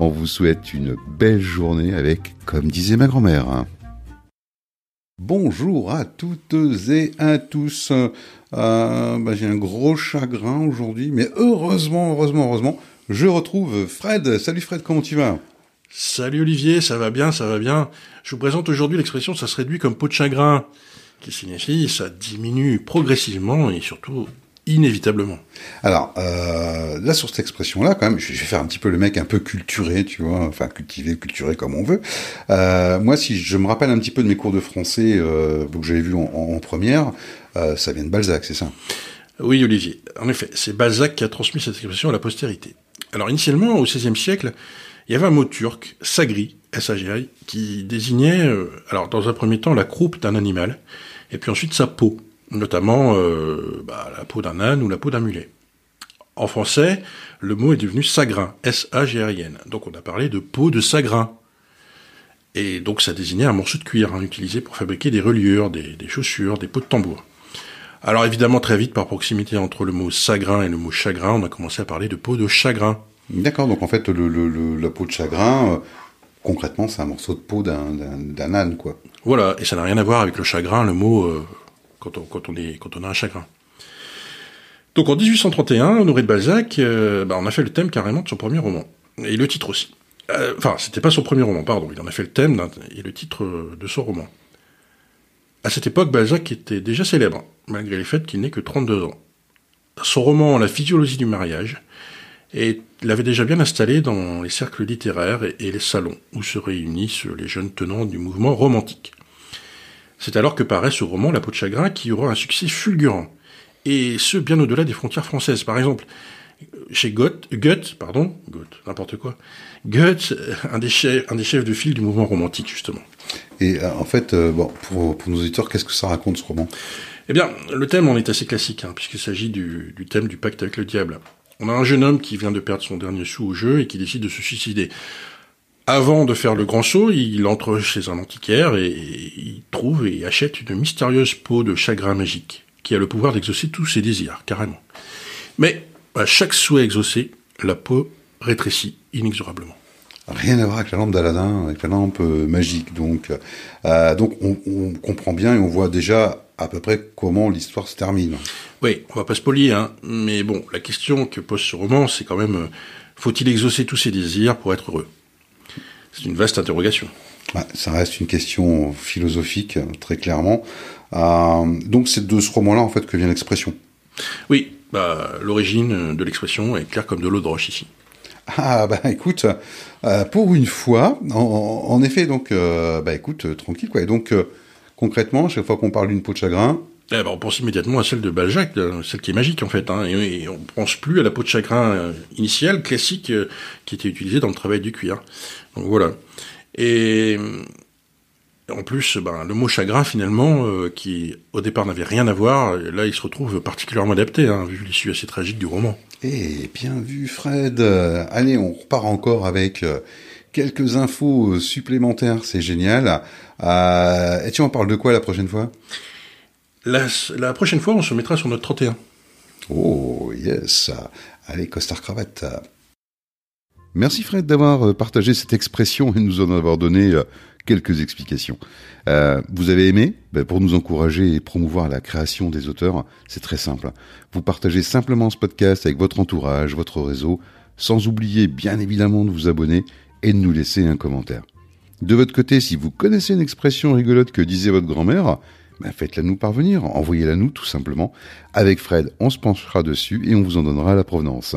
On vous souhaite une belle journée avec, comme disait ma grand-mère. Bonjour à toutes et à tous. Euh, bah, J'ai un gros chagrin aujourd'hui, mais heureusement, heureusement, heureusement, je retrouve Fred. Salut Fred, comment tu vas? Salut Olivier, ça va bien, ça va bien. Je vous présente aujourd'hui l'expression ça se réduit comme peau de chagrin, qui signifie ça diminue progressivement et surtout inévitablement. Alors, euh, là, sur cette expression-là, quand même, je vais faire un petit peu le mec un peu culturé, tu vois, enfin, cultivé, culturé comme on veut. Euh, moi, si je me rappelle un petit peu de mes cours de français euh, que j'avais vu en, première, euh, ça vient de Balzac, c'est ça? Oui, Olivier. En effet, c'est Balzac qui a transmis cette expression à la postérité. Alors, initialement, au XVIe siècle, il y avait un mot turc, sagri, s qui désignait, euh, alors, dans un premier temps, la croupe d'un animal, et puis ensuite sa peau notamment euh, bah, la peau d'un âne ou la peau d'un mulet. En français, le mot est devenu sagrin, S-A-G-R-I-N. Donc on a parlé de peau de sagrin. Et donc ça désignait un morceau de cuir hein, utilisé pour fabriquer des reliures, des, chaussures, des peaux de tambour. Alors évidemment, très vite, par proximité entre le mot sagrin et le mot chagrin, on a commencé à parler de peau de chagrin. D'accord, donc en fait, le, la peau de chagrin, euh, concrètement, c'est un morceau de peau d'un âne, quoi. Voilà, et ça n'a rien à voir avec le chagrin, le mot euh, quand on, a un chagrin. Donc en 1831, Honoré de Balzac, euh, bah, on a fait le thème carrément de son premier roman. Et le titre aussi. Euh, enfin, c'était pas son premier roman, pardon. Il en a fait le thème et le titre de son roman. À cette époque, Balzac était déjà célèbre, malgré le fait qu'il n'ait que 32 ans. Son roman La physiologie du mariage l'avait déjà bien installé dans les cercles littéraires et les salons où se réunissent les jeunes tenants du mouvement romantique. C'est alors que paraît ce roman La peau de chagrin qui aura un succès fulgurant. Et ce, bien au-delà des frontières françaises. Par exemple, chez Goethe, Goethe pardon, Goethe, n'importe quoi, Goethe, un des, chefs, un des chefs de file du mouvement romantique, justement. Et euh, en fait, euh, bon, pour, pour, nos auditeurs, qu'est-ce que ça raconte ce roman? Eh bien, le thème en est assez classique, hein, puisqu'il s'agit du, du thème du pacte avec le diable. On a un jeune homme qui vient de perdre son dernier sou au jeu et qui décide de se suicider. Avant de faire le grand saut, il entre chez un antiquaire et trouve et achète une mystérieuse peau de chagrin magique qui a le pouvoir d'exaucer tous ses désirs, carrément. Mais à chaque souhait exaucé, la peau rétrécit inexorablement. Rien à voir avec la lampe d'Aladin, avec la lampe euh, magique. Donc, euh, donc on, comprend bien et on voit déjà à peu près comment l'histoire se termine. Oui, on va pas se polier, hein. mais bon, la question que pose ce roman, c'est quand même, euh, faut-il exaucer tous ses désirs pour être heureux? C'est une vaste interrogation. Ça reste une question philosophique, très clairement. Euh, donc c'est de ce roman-là, en fait, que vient l'expression. Oui, bah, l'origine de l'expression est claire comme de l'eau de roche ici. Ah bah écoute, euh, pour une fois, en, effet, donc euh, bah écoute, tranquille quoi. Et donc concrètement, chaque fois qu'on parle d'une peau de chagrin, eh ben, on pense immédiatement à celle de Balzac, celle qui est magique en fait, hein, et, on pense plus à la peau de chagrin initiale, classique, qui était utilisée dans le travail du cuir. Donc voilà. Et en plus, ben, le mot chagrin finalement, euh, qui au départ n'avait rien à voir, là il se retrouve particulièrement adapté, hein, vu l'issue assez tragique du roman. Eh bien vu Fred. Allez, on repart encore avec quelques infos supplémentaires, c'est génial. et tu en parles de quoi la prochaine fois? La, prochaine fois, on se mettra sur notre 31. Oh, yes. Allez, costard cravate. Merci Fred d'avoir euh, partagé cette expression et nous en avoir donné euh, quelques explications. Euh, vous avez aimé? Ben, Pour nous encourager et promouvoir la création des auteurs, c'est très simple. Vous partagez simplement ce podcast avec votre entourage, votre réseau, sans oublier bien évidemment de vous abonner et de nous laisser un commentaire. De votre côté, si vous connaissez une expression rigolote que disait votre grand-mère, ben faites-la nous parvenir, envoyez-la nous tout simplement. Avec Fred, on se penchera dessus et on vous en donnera la provenance.